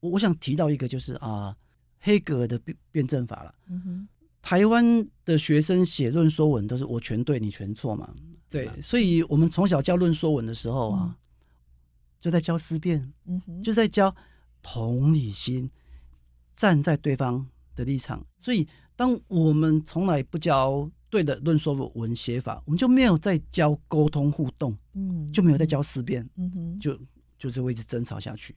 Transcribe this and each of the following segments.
我我想提到一个就是啊，黑格尔的辩辩证法了。嗯哼，台湾的学生写论说文都是我全对，你全错嘛。对，所以我们从小教论说文的时候啊，嗯、就在教思辨，嗯哼，就在教同理心，站在对方的立场。所以，当我们从来不教对的论说文写法，我们就没有在教沟通互动，嗯，就没有在教思辨，嗯哼，就就这位置争吵下去。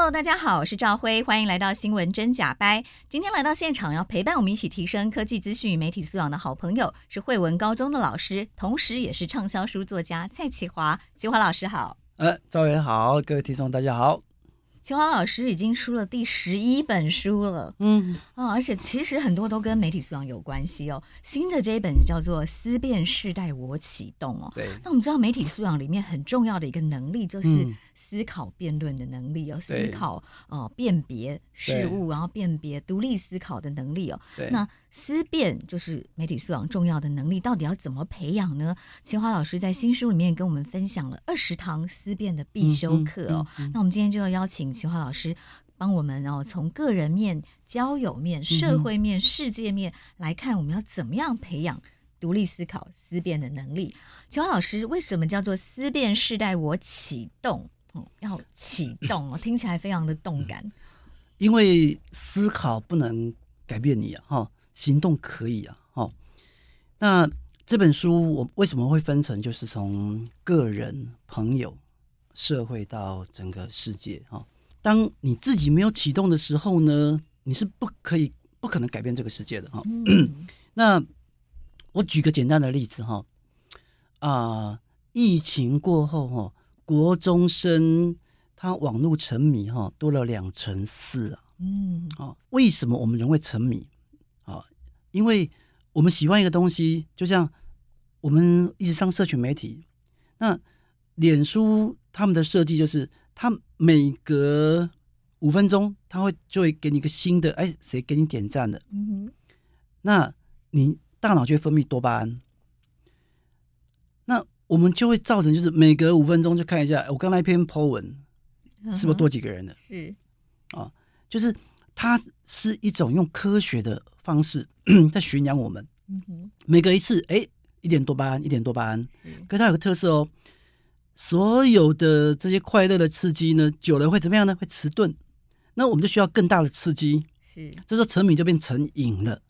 Hello，大家好，我是赵辉，欢迎来到新闻真假掰。今天来到现场要陪伴我们一起提升科技资讯与媒体素养的好朋友是惠文高中的老师，同时也是畅销书作家蔡启华。其华老师好，呃，赵辉好，各位听众大家好。其华老师已经出了第十一本书了，嗯啊，而且其实很多都跟媒体素养有关系哦。新的这一本叫做《思辨世代我启动》哦，对。那我们知道媒体素养里面很重要的一个能力就是思考辩论的能力哦，嗯、思考哦辨别事物，然后辨别独立思考的能力哦。对。那思辨就是媒体素养重要的能力，到底要怎么培养呢？秦华老师在新书里面跟我们分享了二十堂思辨的必修课哦。嗯嗯嗯、那我们今天就要邀请。秦华老师帮我们哦，从个人面、交友面、社会面、世界面来看，我们要怎么样培养独立思考、思辨的能力？秦华老师，为什么叫做思辨世代我启动？哦，要启动哦，听起来非常的动感。因为思考不能改变你啊，哈，行动可以啊，哈。那这本书我为什么会分成，就是从个人、朋友、社会到整个世界，哈。当你自己没有启动的时候呢，你是不可以、不可能改变这个世界的哈。嗯、那我举个简单的例子哈，啊，疫情过后哈，国中生他网络沉迷哈多了两成四啊。嗯，啊，为什么我们人会沉迷？啊，因为我们喜欢一个东西，就像我们一直上社群媒体，那脸书他们的设计就是。他每隔五分钟，他会就会给你一个新的，哎，谁给你点赞的？嗯哼，那你大脑就会分泌多巴胺，那我们就会造成就是每隔五分钟就看一下，我刚才一篇 po 文，是不是多几个人的？是啊，就是它是一种用科学的方式 在驯养我们。嗯哼，每隔一次，哎，一点多巴胺，一点多巴胺。可是它有个特色哦。所有的这些快乐的刺激呢，久了会怎么样呢？会迟钝。那我们就需要更大的刺激。是，这时候沉迷就变成瘾了。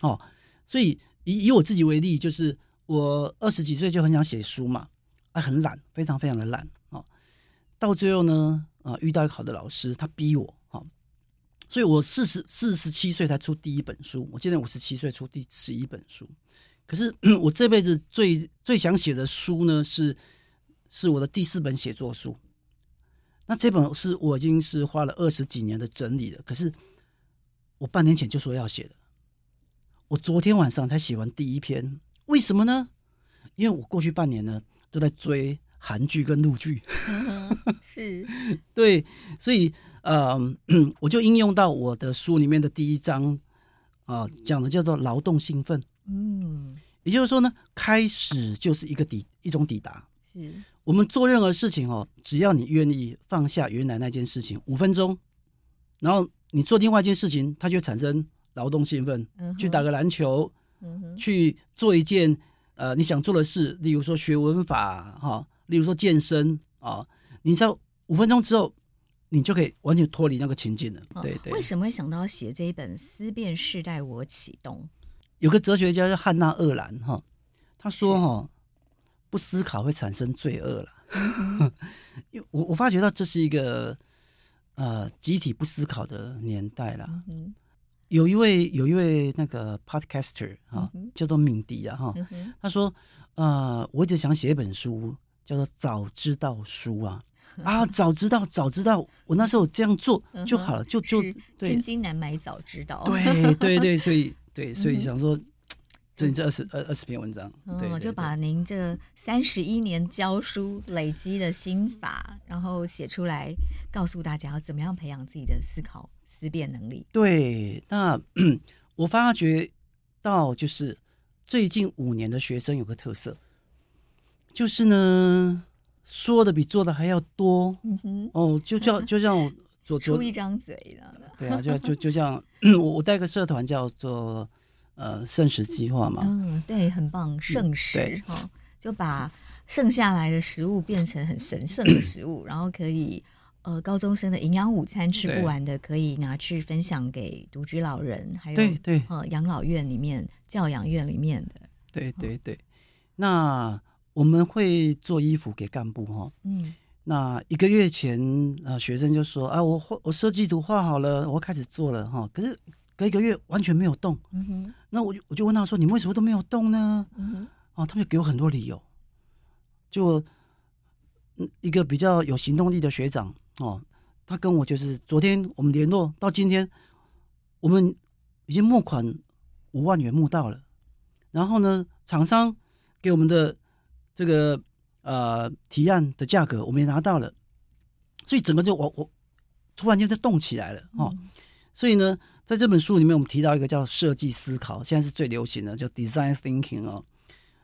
哦，所以以以我自己为例，就是我二十几岁就很想写书嘛，啊，很懒，非常非常的懒。哦，到最后呢，啊，遇到一个好的老师，他逼我，哦，所以我四十四十七岁才出第一本书，我今年五十七岁出第十一本书。可是 我这辈子最最想写的书呢是。是我的第四本写作书，那这本是我已经是花了二十几年的整理了。可是我半年前就说要写的，我昨天晚上才写完第一篇。为什么呢？因为我过去半年呢都在追韩剧跟陆剧，是，对，所以呃，我就应用到我的书里面的第一章啊，讲的叫做劳动兴奋。嗯，也就是说呢，开始就是一个抵一种抵达。是。我们做任何事情哦，只要你愿意放下原来那件事情五分钟，然后你做另外一件事情，它就产生劳动兴奋。嗯、去打个篮球，嗯、哼去做一件呃你想做的事，例如说学文法哈、哦，例如说健身啊、哦，你知道五分钟之后，你就可以完全脱离那个情境了。哦、对对。为什么会想到写这一本《思辨世代我启动》？有个哲学家叫汉娜·鄂兰哈，他说哈。不思考会产生罪恶了，因为我我发觉到这是一个呃集体不思考的年代了。嗯、有一位有一位那个 podcaster 叫做敏迪啊哈，嗯、他说呃我一直想写一本书，叫做早知道书啊，啊，早知道早知道，我那时候这样做就好了，就就对。千金难买早知道。对对对，所以对，所以想说。这这二十二二十篇文章，嗯，对，就把您这三十一年教书累积的心法，然后写出来，告诉大家要怎么样培养自己的思考思辨能力。对，那 我发觉到就是最近五年的学生有个特色，就是呢说的比做的还要多。嗯哼，哦，就叫 就像我做出一张嘴的，对啊，就就就像 我我带个社团叫做。呃，圣食计划嘛，嗯，对，很棒，圣食哈、就把剩下来的食物变成很神圣的食物，然后可以呃，高中生的营养午餐吃不完的，可以拿去分享给独居老人，还有对对，呃，养老院里面、教养院里面的，对对对。那我们会做衣服给干部哈，嗯，那一个月前呃，学生就说啊，我画我设计图画好了，我开始做了哈，可是。隔一个月完全没有动，嗯哼，那我就我就问他说：“你为什么都没有动呢？”嗯哼，哦，他们就给我很多理由。就一个比较有行动力的学长哦，他跟我就是昨天我们联络到今天，我们已经募款五万元募到了，然后呢，厂商给我们的这个呃提案的价格我们也拿到了，所以整个就我我突然间就动起来了哦，嗯、所以呢。在这本书里面，我们提到一个叫设计思考，现在是最流行的，叫 design thinking 哦。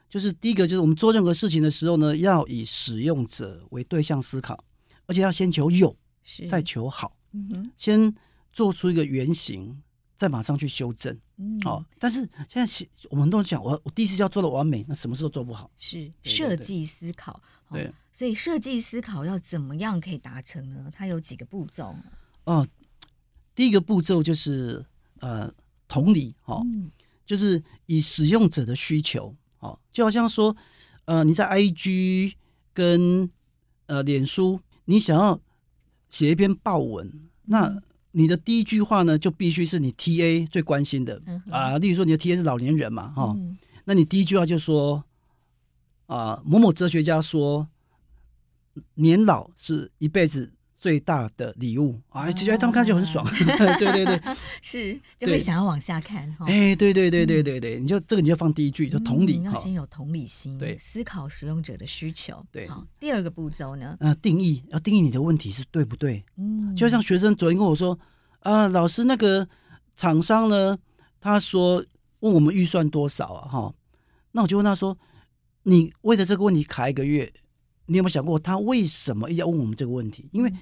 就是第一个，就是我们做任何事情的时候呢，要以使用者为对象思考，而且要先求有，再求好。嗯哼，先做出一个原型，再马上去修正。嗯，好。但是现在我们都讲，我我第一次就要做的完美，那什么事都做不好。是设计思考。对，对，所以设计思考要怎么样可以达成呢？它有几个步骤。哦。第一个步骤就是呃同理哈，嗯、就是以使用者的需求，哦，就好像说呃你在 IG 跟呃脸书，你想要写一篇报文，嗯、那你的第一句话呢就必须是你 TA 最关心的、啊，例如说你的 TA 是老年人嘛，哈、哦，嗯、那你第一句话就说啊某某哲学家说年老是一辈子。最大的礼物啊，其实他们看就很爽，对对对，是就会想要往下看哈。哎，对对对对对对，你就这个你就放第一句，就同理，要先有同理心，对，思考使用者的需求。对，好，第二个步骤呢？呃，定义要定义你的问题是对不对？嗯，就像学生昨天跟我说，啊，老师那个厂商呢，他说问我们预算多少啊？哈，那我就问他说，你为了这个问题卡一个月。你有没有想过，他为什么要问我们这个问题？因为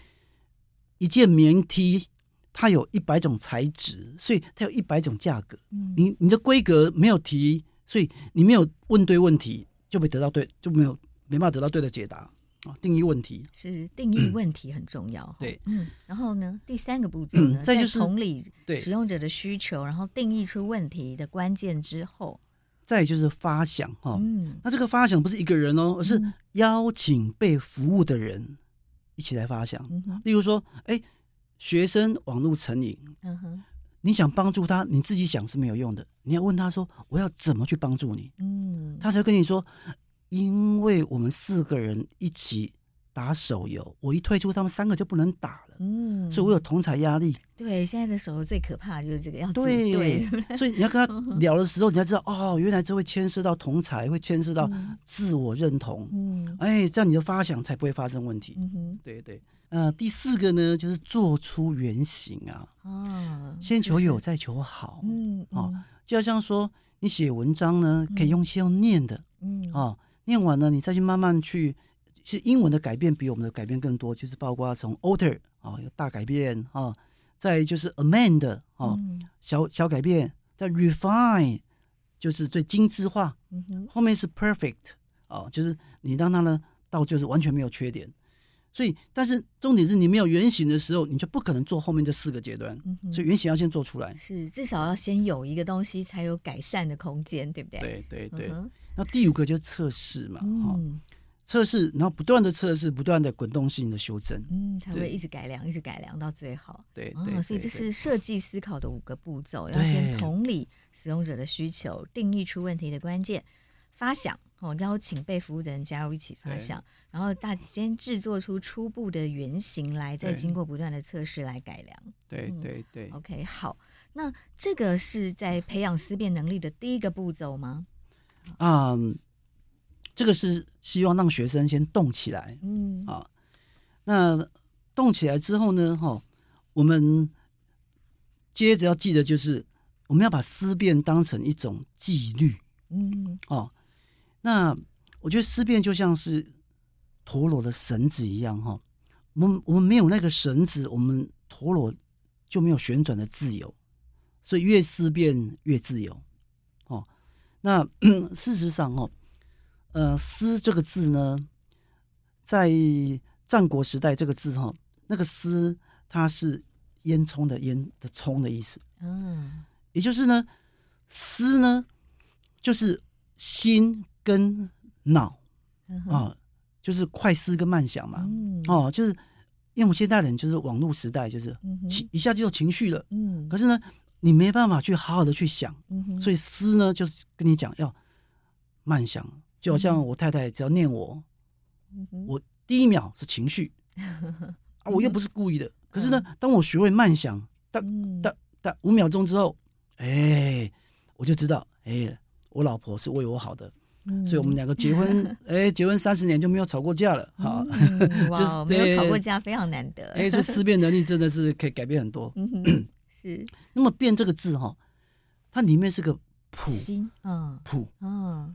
一件棉 T，它有一百种材质，所以它有一百种价格。嗯，你你的规格没有提，所以你没有问对问题，就没得到对，就没有没办法得到对的解答啊。定义问题是定义问题很重要。嗯、对，嗯，然后呢，第三个步骤呢，再、嗯就是同理使用者的需求，然后定义出问题的关键之后。再就是发想哈，嗯、那这个发想不是一个人哦，而是邀请被服务的人一起来发想。嗯、例如说，哎，学生网络成瘾，嗯、哼你想帮助他，你自己想是没有用的，你要问他说，我要怎么去帮助你？嗯，他才跟你说，因为我们四个人一起。打手游，我一退出，他们三个就不能打了。嗯，所以我有同才压力。对，现在的手游最可怕的就是这个样子。对，对 所以你要跟他 聊的时候，你要知道哦，原来这会牵涉到同才，会牵涉到自我认同。嗯，哎，这样你的发想才不会发生问题。嗯哼，对对。呃，第四个呢，就是做出原型啊。哦，先求有，再求好。嗯，哦，就好像说你写文章呢，可以用先用念的。嗯，哦，念完了，你再去慢慢去。其实英文的改变比我们的改变更多，就是包括从 alter 啊有大改变啊，再就是 amend 啊小小改变，再 refine 就是最精致化，嗯、后面是 perfect 啊，就是你让它呢到就是完全没有缺点。所以，但是重点是你没有原型的时候，你就不可能做后面这四个阶段。嗯、所以原型要先做出来，是至少要先有一个东西才有改善的空间，对不对？对对对。嗯、那第五个就是测试嘛，哈、嗯。测试，然后不断的测试，不断的滚动性的修正，嗯，它会一直改良，一直改良到最好。对对，所以这是设计思考的五个步骤，要先同理使用者的需求，定义出问题的关键，发想，哦，邀请被服务的人加入一起发想，然后大先制作出初步的原型来，再经过不断的测试来改良。对对对。OK，好，那这个是在培养思辨能力的第一个步骤吗？啊、嗯，这个是希望让学生先动起来。嗯啊，那动起来之后呢，哈，我们接着要记得就是我们要把思辨当成一种纪律。嗯哦。那我觉得思辨就像是陀螺的绳子一样哈，我们我们没有那个绳子，我们陀螺就没有旋转的自由，所以越思辨越自由哦。那 事实上哦，呃，思这个字呢，在战国时代这个字哈，那个思它是烟囱的烟的囱的意思，嗯，也就是呢，思呢就是心。跟脑啊，就是快思跟慢想嘛，嗯、哦，就是因为我们现代人就是网络时代，就是情一下就有情绪了，嗯，可是呢，你没办法去好好的去想，嗯、所以思呢，就是跟你讲要慢想，就好像我太太只要念我，嗯、我第一秒是情绪，啊，我又不是故意的，可是呢，当我学会慢想，当当当五秒钟之后，哎，我就知道，哎，我老婆是为我好的。所以，我们两个结婚，哎、欸，结婚三十年就没有吵过架了，哈、嗯，哇，没有吵过架非常难得。哎、欸，这思辨能力真的是可以改变很多。嗯，是。那么“变”这个字哈，它里面是个“朴”，嗯，普，嗯，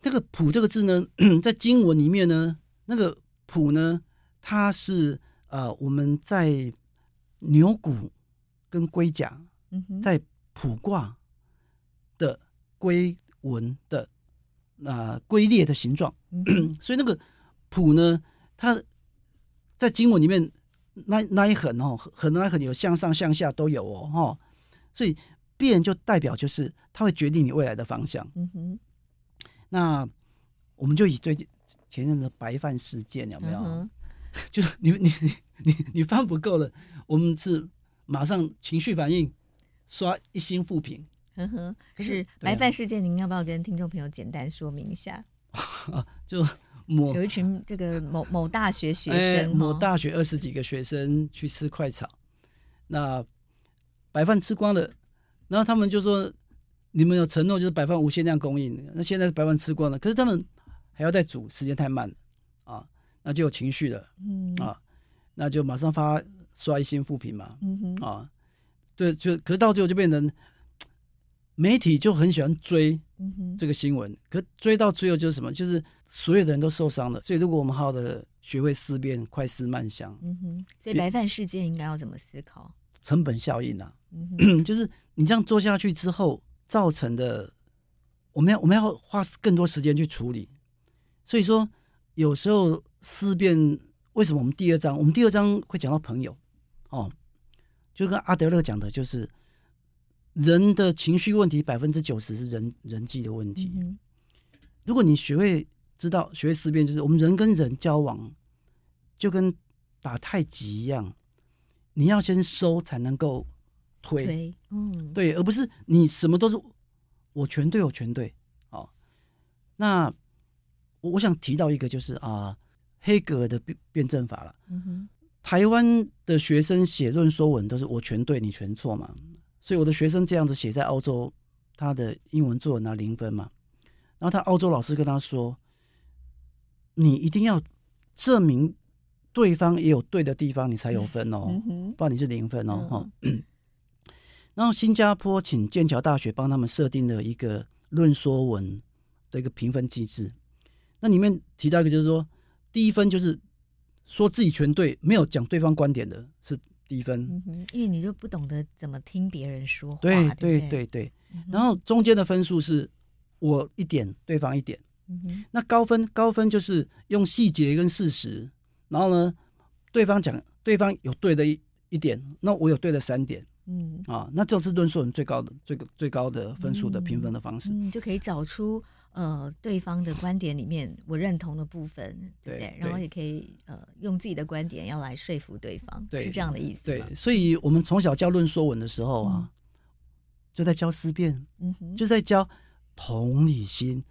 这个“普”这个字呢，在经文里面呢，那个“普”呢，它是呃，我们在牛骨跟龟甲，在卜卦的龟纹的。啊，龟裂的形状，所以那个普呢，它在经文里面那那一横哦，横的那一横有向上向下都有哦，哈，所以变就代表就是它会决定你未来的方向。嗯哼，那我们就以最近前阵子白饭事件有没有？嗯、就你你你你你饭不够了，我们是马上情绪反应，刷一星负评。呵呵，可是白饭事件，您要不要跟听众朋友简单说明一下？啊，就某有一群这个某某大学学 生，欸、某大学二十几个学生去吃快炒，那白饭吃光了，然后他们就说：“你们有承诺就是白饭无限量供应，那现在白饭吃光了，可是他们还要再煮，时间太慢了啊，那就有情绪了，嗯啊，那就马上发刷一星负评嘛，嗯哼啊，对，就可是到最后就变成。”媒体就很喜欢追这个新闻，嗯、可追到最后就是什么？就是所有的人都受伤了。所以，如果我们好好的学会思辨、快思慢想，嗯哼，所以白饭事件应该要怎么思考？成本效应啊，嗯、哼 就是你这样做下去之后造成的，我们要我们要花更多时间去处理。所以说，有时候思辨为什么我们第二章，我们第二章会讲到朋友哦，就跟阿德勒讲的，就是。人的情绪问题百分之九十是人人际的问题。嗯、如果你学会知道学会思辨，就是我们人跟人交往就跟打太极一样，你要先收才能够推。推嗯，对，而不是你什么都是我全对，我全对。哦，那我我想提到一个就是啊，黑格尔的辩辩证法了。嗯哼，台湾的学生写论说文都是我全对，你全错嘛。所以我的学生这样子写在澳洲，他的英文作文拿零分嘛。然后他澳洲老师跟他说：“你一定要证明对方也有对的地方，你才有分哦，不然你是零分哦。”哈。然后新加坡请剑桥大学帮他们设定了一个论说文的一个评分机制。那里面提到一个就是说，第一分就是说自己全对，没有讲对方观点的是。低分，嗯，因为你就不懂得怎么听别人说话，对对对对。然后中间的分数是我一点，对方一点。那高分高分就是用细节跟事实，然后呢，对方讲对方有对的一一点，那我有对的三点。嗯啊，那这是论述人最高的最最高的分数的评分的方式，你、就可以找出。呃，对方的观点里面，我认同的部分，对不对？对，然后也可以呃，用自己的观点要来说服对方，对，是这样的意思。对，所以我们从小教论说文的时候啊，嗯、就在教思辨，嗯，就在教同理心。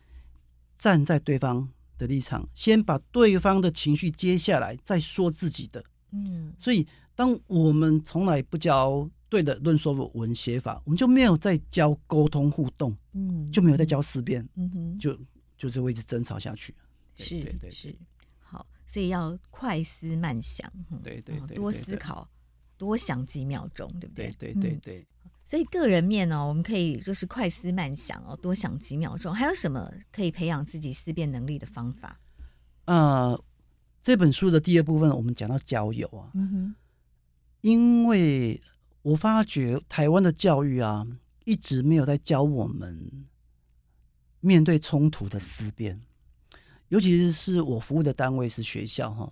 站在对方的立场，先把对方的情绪接下来，再说自己的。嗯，所以当我们从来不教对的论说文写法，我们就没有在教沟通互动，嗯，就没有在教思辨，嗯哼，就就是会一直争吵下去。是，对对是。好，所以要快思慢想，对对对，多思考，多想几秒钟，对不对？对对对对。所以个人面呢，我们可以就是快思慢想哦，多想几秒钟。还有什么可以培养自己思辨能力的方法？呃，这本书的第二部分我们讲到交友啊，嗯哼，因为我发觉台湾的教育啊，一直没有在教我们面对冲突的思辨，尤其是我服务的单位是学校哈。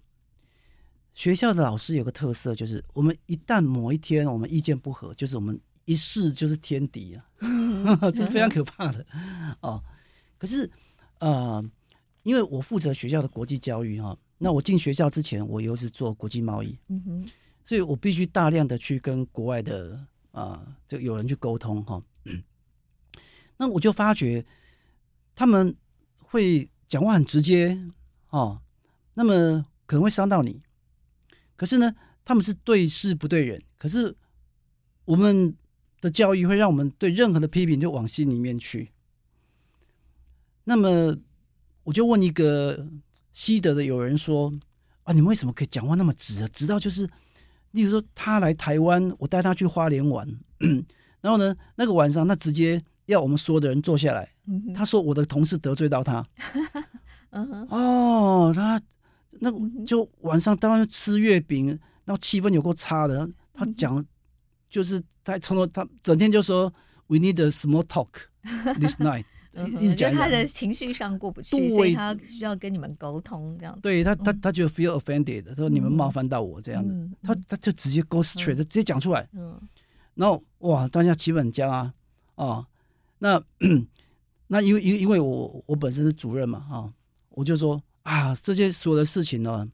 学校的老师有个特色，就是我们一旦某一天我们意见不合，就是我们。一试就是天敌啊，这是非常可怕的哦。可是，呃，因为我负责学校的国际教育哈，那我进学校之前，我又是做国际贸易，嗯哼，所以我必须大量的去跟国外的啊、呃，这有人去沟通哈。那我就发觉他们会讲话很直接哦，那么可能会伤到你。可是呢，他们是对事不对人，可是我们。的教育会让我们对任何的批评就往心里面去。那么，我就问一个西德的友人说：“啊，你们为什么可以讲话那么直啊？直到就是，例如说他来台湾，我带他去花莲玩，然后呢，那个晚上他直接要我们所有的人坐下来。他说我的同事得罪到他。哦，他那就晚上当然吃月饼，然后气氛有够差的。他讲。”就是他从头他整天就说 We need a small talk this night，一直讲他的情绪上过不去，所以他需要跟你们沟通这样。对他，他他觉得 feel offended，说你们冒犯到我这样子，他他就直接 go straight，直接讲出来。嗯，然后哇，大家气氛很僵啊啊，那那因为因因为我我本身是主任嘛啊，我就说啊，这些所有的事情呢。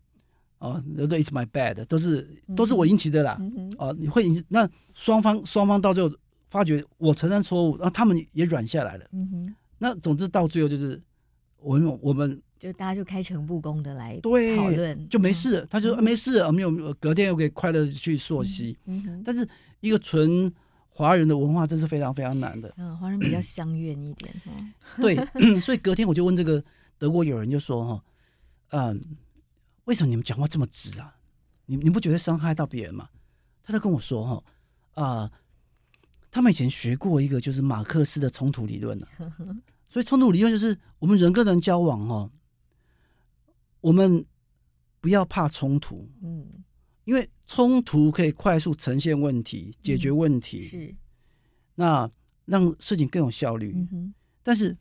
哦，都 It's my bad，都是都是我引起的啦。嗯、哦，你会引起那双方双方到最后发觉我承认错误，然后他们也软下来了。嗯哼，那总之到最后就是我们我们就大家就开诚布公的来讨论，就没事。嗯、他就说、啊、没事，没有隔天又可以快乐去溯溪。嗯哼，但是一个纯华人的文化，真是非常非常难的。嗯，华人比较相怨一点。对，所以隔天我就问这个德国友人，就说哈，嗯。为什么你们讲话这么直啊？你你不觉得伤害到别人吗？他就跟我说哈啊，他们以前学过一个就是马克思的冲突理论呢。所以冲突理论就是我们人跟人交往哦，我们不要怕冲突，嗯，因为冲突可以快速呈现问题、解决问题，是那让事情更有效率。但是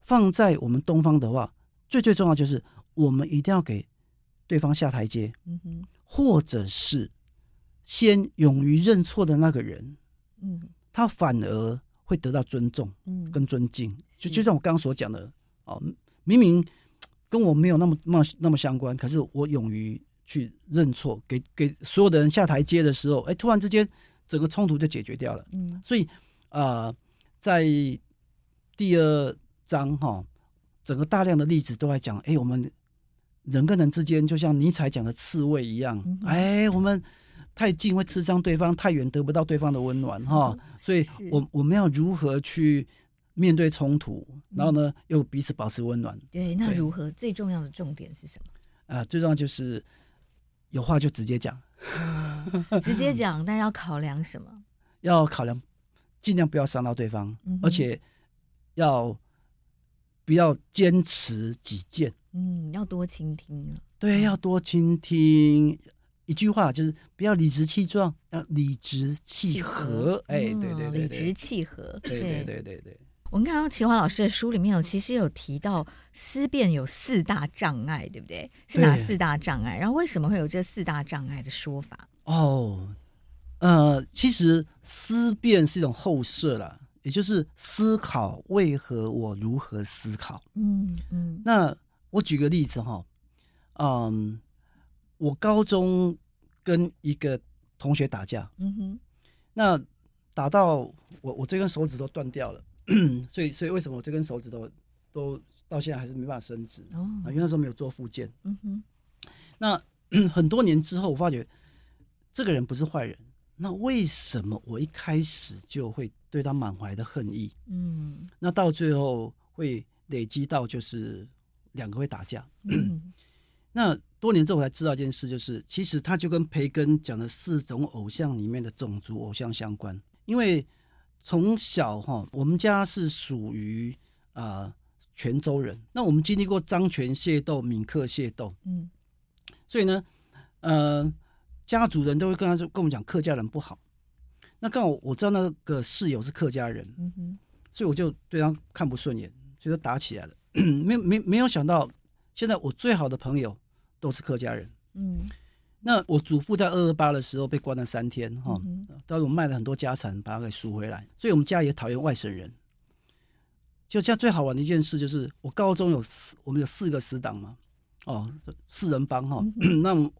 放在我们东方的话，最最重要就是我们一定要给。对方下台阶，嗯哼，或者是先勇于认错的那个人，嗯，他反而会得到尊重，嗯，跟尊敬。嗯、就就像我刚刚所讲的，哦，明明跟我没有那么那么那么相关，可是我勇于去认错，给给所有的人下台阶的时候，哎，突然之间整个冲突就解决掉了。嗯，所以啊、呃，在第二章哈、哦，整个大量的例子都在讲，哎，我们。人跟人之间，就像尼采讲的刺猬一样，哎，我们太近会刺伤对方，太远得不到对方的温暖，哈、嗯。所以我，我我们要如何去面对冲突，然后呢，又彼此保持温暖？对，那如何？最重要的重点是什么？啊、呃，最重要就是有话就直接讲，嗯、直接讲，但要考量什么？要考量，尽量不要伤到对方，嗯、而且要不要坚持己见。嗯，要多倾听啊。对，要多倾听。一句话就是不要理直气壮，要理直气和。和哎，对对对，理直气和。对对对对对。我们看到奇华老师的书里面有，其实有提到思辨有四大障碍，对不对？是哪四大障碍？然后为什么会有这四大障碍的说法？哦，呃，其实思辨是一种后设了，也就是思考为何我如何思考。嗯嗯，嗯那。我举个例子哈，嗯，我高中跟一个同学打架，嗯哼，那打到我我这根手指都断掉了，所以所以为什么我这根手指头都到现在还是没办法伸直。哦，啊，因为那时候没有做复健。嗯哼，那 很多年之后，我发觉这个人不是坏人，那为什么我一开始就会对他满怀的恨意？嗯，那到最后会累积到就是两个会打架。嗯，那多年之后我才知道一件事，就是其实他就跟培根讲的四种偶像里面的种族偶像相关，因为从小哈，我们家是属于啊泉州人，那我们经历过漳泉械斗、闽客械斗，嗯，所以呢，呃，家族人都会跟他说，跟我们讲客家人不好。那刚好我知道那个室友是客家人，嗯哼，所以我就对他看不顺眼，所以就打起来了。没没没有想到，现在我最好的朋友都是客家人。嗯，那我祖父在二二八的时候被关了三天，哈、嗯，当时我卖了很多家产把他给赎回来，所以我们家也讨厌外省人。就这样最好玩的一件事就是，我高中有四，我们有四个死党嘛，哦，四人帮哈，嗯、那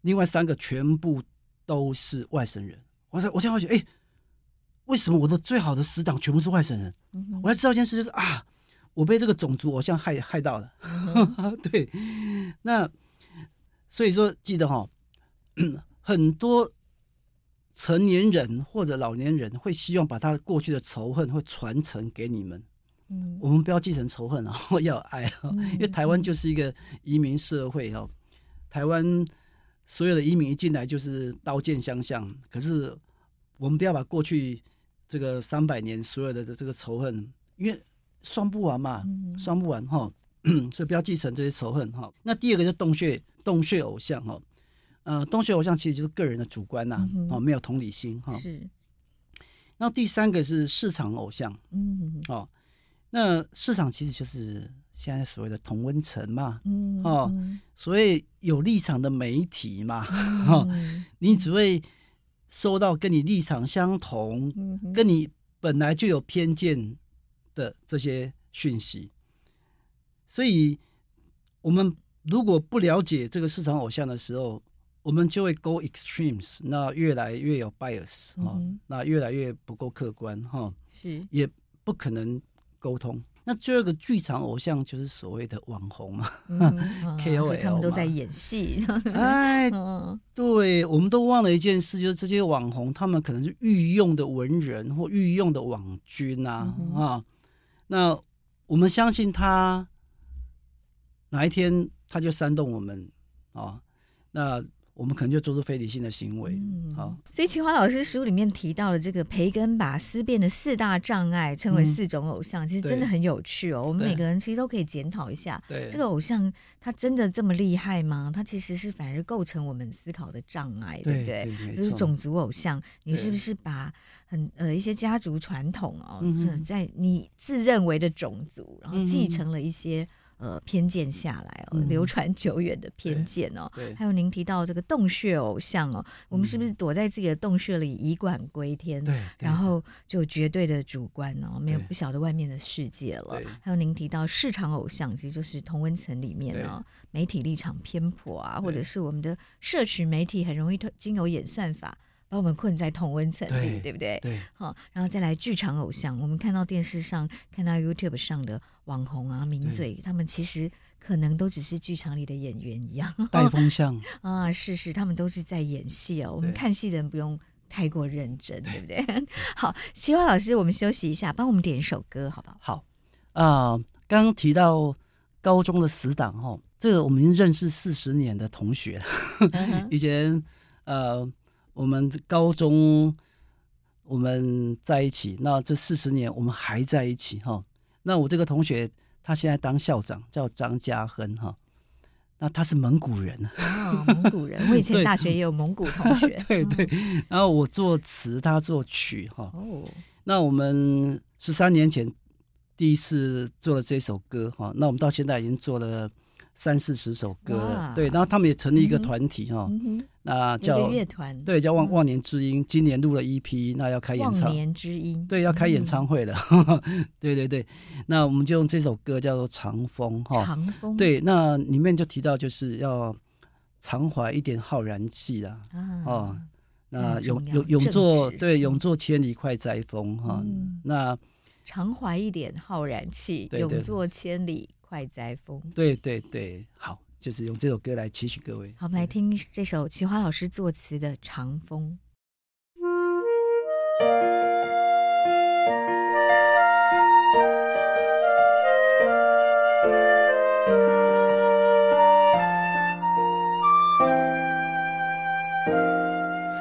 另外三个全部都是外省人。我才我才发觉，哎、欸，为什么我的最好的死党全部是外省人？嗯、我才知道一件事，就是啊，我被这个种族偶像害害到了。嗯、对，那所以说记得哈，很多。成年人或者老年人会希望把他过去的仇恨会传承给你们，嗯，我们不要继承仇恨啊，要有爱啊，因为台湾就是一个移民社会哦，台湾所有的移民一进来就是刀剑相向，可是我们不要把过去这个三百年所有的这个仇恨，因为算不完嘛，算不完哈，所以不要继承这些仇恨哈。那第二个就是洞穴洞穴偶像哈。呃，洞穴偶像其实就是个人的主观呐、哦，没有同理心哈。是。那第三个是市场偶像，嗯，哦，那市场其实就是现在所谓的同温层嘛，嗯，哦，所谓有立场的媒体嘛，哈、你只会收到跟你立场相同、嗯、跟你本来就有偏见的这些讯息，所以我们如果不了解这个市场偶像的时候，我们就会 go extremes，那越来越有 bias 哈、嗯，那越来越不够客观哈，是也不可能沟通。那最后一个剧场偶像就是所谓的网红嘛、嗯、，KOL，他们都在演戏。哎，对，我们都忘了一件事，就是这些网红，他们可能是御用的文人或御用的网军啊、嗯、啊。那我们相信他，哪一天他就煽动我们啊？那。我们可能就做出非理性的行为，嗯，好。所以奇华老师书里面提到了这个培根把思辨的四大障碍称为四种偶像，嗯、其实真的很有趣哦。我们每个人其实都可以检讨一下，对这个偶像他真的这么厉害吗？他其实是反而构成我们思考的障碍，对不对？对就是种族偶像，你是不是把很呃一些家族传统哦，嗯、在你自认为的种族，然后继承了一些。呃，偏见下来哦，流传久远的偏见哦。嗯、还有您提到这个洞穴偶像哦，嗯、我们是不是躲在自己的洞穴里以管归天？对，然后就绝对的主观哦，没有不晓得外面的世界了。还有您提到市场偶像，其实就是同温层里面哦，媒体立场偏颇啊，或者是我们的社群媒体很容易经由演算法。把我们困在同温层里，对，不对？对，好，然后再来剧场偶像，我们看到电视上、看到 YouTube 上的网红啊、名嘴，他们其实可能都只是剧场里的演员一样，带风向 啊，是是，他们都是在演戏哦。我们看戏的人不用太过认真，对，对不对？好，希望老师，我们休息一下，帮我们点一首歌，好不好？好啊，刚刚提到高中的死党哦，这个我们认识四十年的同学，以前呃。我们高中我们在一起，那这四十年我们还在一起哈。那我这个同学他现在当校长，叫张家亨哈。那他是蒙古人啊，蒙古人。我以前大学也有蒙古同学。对对。然后我作词，他作曲哈。哦。那我们十三年前第一次做了这首歌哈，那我们到现在已经做了。三四十首歌了，对，然后他们也成立一个团体哈，那叫乐团，对，叫忘忘年之音。嗯、今年录了一批那要开演唱，忘年之音，对，要开演唱会了。嗯、对对对，那我们就用这首歌叫做《长风》哈，长风，对，那里面就提到就是要常怀一点浩然气啦，啊，哦，那永永永作对永作千里快哉风哈，嗯、那常怀一点浩然气，永作千里快哉风。对对对，好，就是用这首歌来期许各位。好，我们来听这首齐华老师作词的《长风》。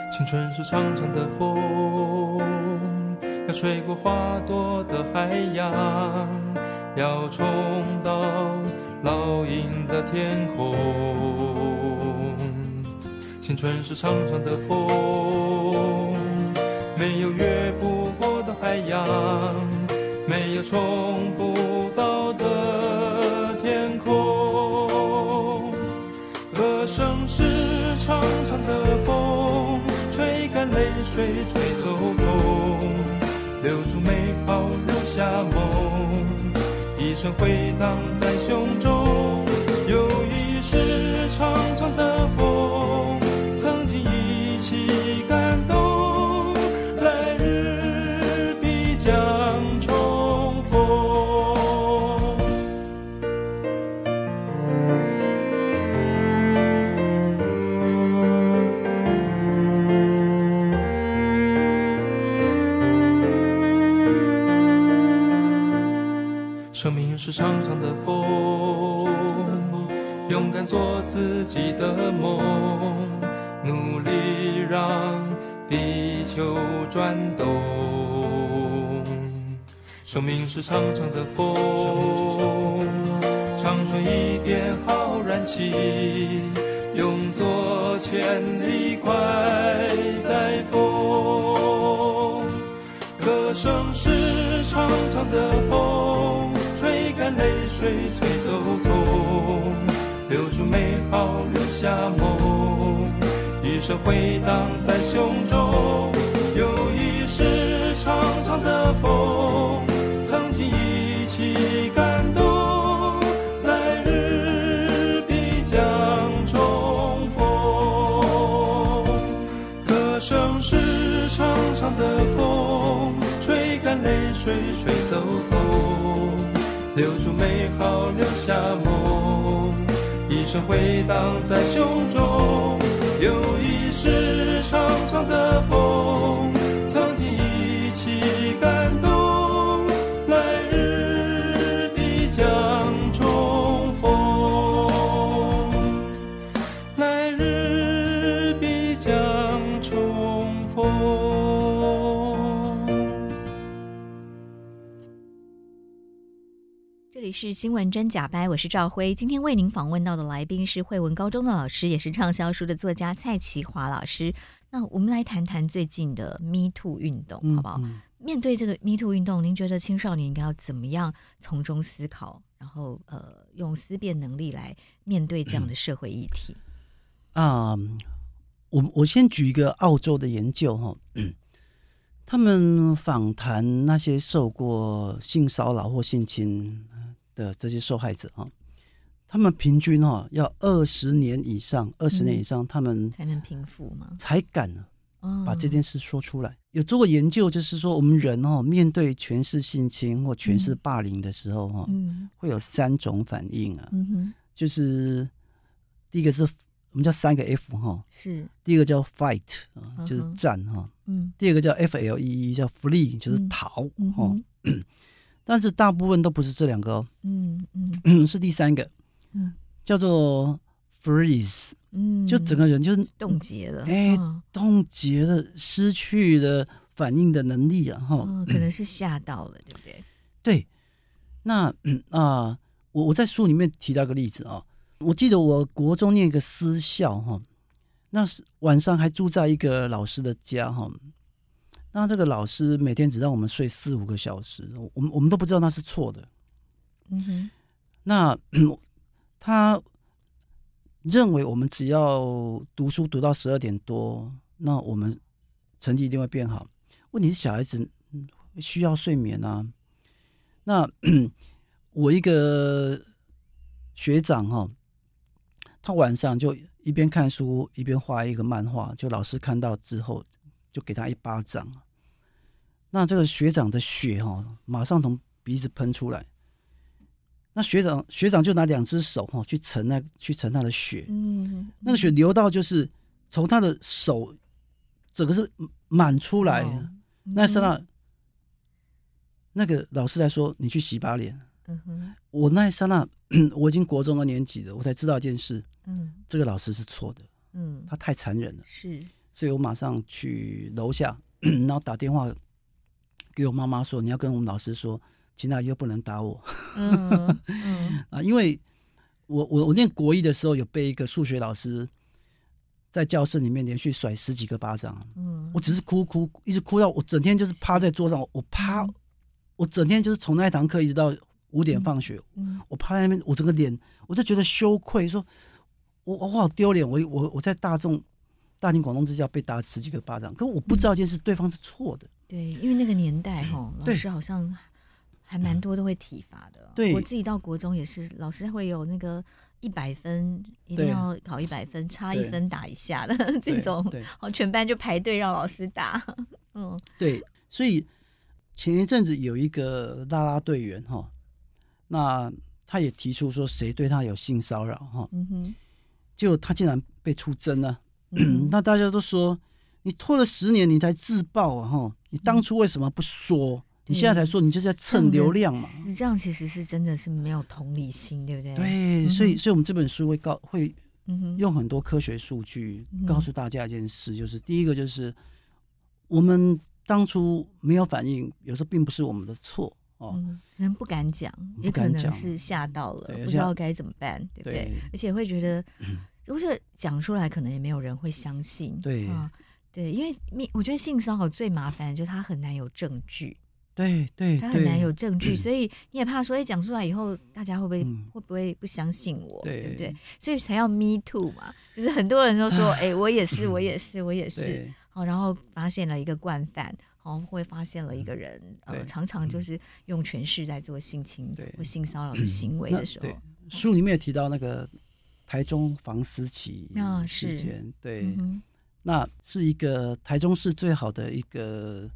青春是长长的风，要吹过花朵的海洋，要冲到老鹰的天空。青春是长长的风，没有越不过的海洋，没有冲不到的天空。歌声是长长的风。吹干泪水，吹走痛，留住美好，留下梦，声回荡在胸中。有一世长长的风，做自己的梦，努力让地球转动。生命是长长的风，长顺一点浩然气，用作千里快哉风。歌声是长长的风。吹干泪水，吹，美好，留下梦，一生回荡在胸中。有一世长长的风，曾经一起感动，来日必将重逢。歌声是长长的风，吹干泪水，吹走痛。留住美好，留下梦，声回荡在胸中。有一世长长的风，里是新闻真假掰，我是赵辉。今天为您访问到的来宾是惠文高中的老师，也是畅销书的作家蔡齐华老师。那我们来谈谈最近的 Me Too 运动，好不好？嗯嗯、面对这个 Me Too 运动，您觉得青少年应该要怎么样从中思考，然后呃，用思辨能力来面对这样的社会议题？啊、嗯，我我先举一个澳洲的研究哈。他们访谈那些受过性骚扰或性侵的这些受害者啊，他们平均哈要二十年以上，二十年以上，他们才能平复吗？才敢把这件事说出来。有做过研究，就是说我们人哦，面对权势性侵或权势霸凌的时候哈，会有三种反应啊，就是第一个是。我们叫三个 F 哈，是。第一个叫 fight 啊，就是战哈，嗯，第二个叫 F L E E 叫 flee 就是逃哈，但是大部分都不是这两个哦，嗯嗯，是第三个，嗯，叫做 freeze，嗯，就整个人就是冻结了，哎，冻结了，失去了反应的能力啊，哈，可能是吓到了，对不对？对，那嗯啊，我我在书里面提到一个例子啊。我记得我国中念一个私校哈，那是晚上还住在一个老师的家哈，那这个老师每天只让我们睡四五个小时，我们我们都不知道那是错的。嗯哼，那 他认为我们只要读书读到十二点多，那我们成绩一定会变好。问题是小孩子需要睡眠啊。那 我一个学长哈。他晚上就一边看书一边画一个漫画，就老师看到之后就给他一巴掌。那这个学长的血哈，马上从鼻子喷出来。那学长学长就拿两只手哈去盛那去盛他的血，嗯，那个血流到就是从他的手整个是满出来。那刹那，那个老师在说：“你去洗把脸。”嗯哼，我那一刹那，我已经国中二年级了，我才知道一件事，嗯，这个老师是错的，嗯，他太残忍了，是，所以我马上去楼下，然后打电话给我妈妈说：“你要跟我们老师说。”其他又不能打我，嗯嗯、啊，因为我我我念国一的时候有被一个数学老师在教室里面连续甩十几个巴掌，嗯，我只是哭哭，一直哭到我整天就是趴在桌上，我趴，嗯、我整天就是从那一堂课一直到五点放学，嗯嗯、我趴在那边，我整个脸我就觉得羞愧，说我我好丢脸，我我我在大众大庭广众之下被打十几个巴掌，可我不知道一件事，对方是错的，对，因为那个年代哈，老师好像。还蛮多都会体罚的，嗯，对，我自己到国中也是，老师会有那个一百分，一定要考一百分，差一分打一下的这种，哦，全班就排队让老师打，嗯，对，所以前一阵子有一个拉拉队员哈，那他也提出说谁对他有性骚扰哈，嗯哼，结果他竟然被出征了，嗯，那大家都说你拖了十年你才自爆啊哈，你当初为什么不说？你现在才说，你就是在蹭流量嘛？你这样其实是真的是没有同理心，对不对？对，所以，所以我们这本书会告，会用很多科学数据告诉大家一件事，就是第一个就是我们当初没有反应，有时候并不是我们的错哦，可能不敢讲，也可能是吓到了，不知道该怎么办，对不对？而且会觉得，如果讲出来，可能也没有人会相信。对啊，对，因为我觉得性骚扰最麻烦的就是它很难有证据。对对，他很难有证据，所以你也怕说，哎，讲出来以后，大家会不会会不会不相信我，对不对？所以才要 Me Too 嘛，就是很多人都说，哎，我也是，我也 是，我也是，好，然后发现了一个惯犯，好，会发现了一个人，呃，常常就是用权势在做性侵或性骚扰的 行为的时候，书里面也提到那个台中房思琪事件，对，那是一个台中市最好的一个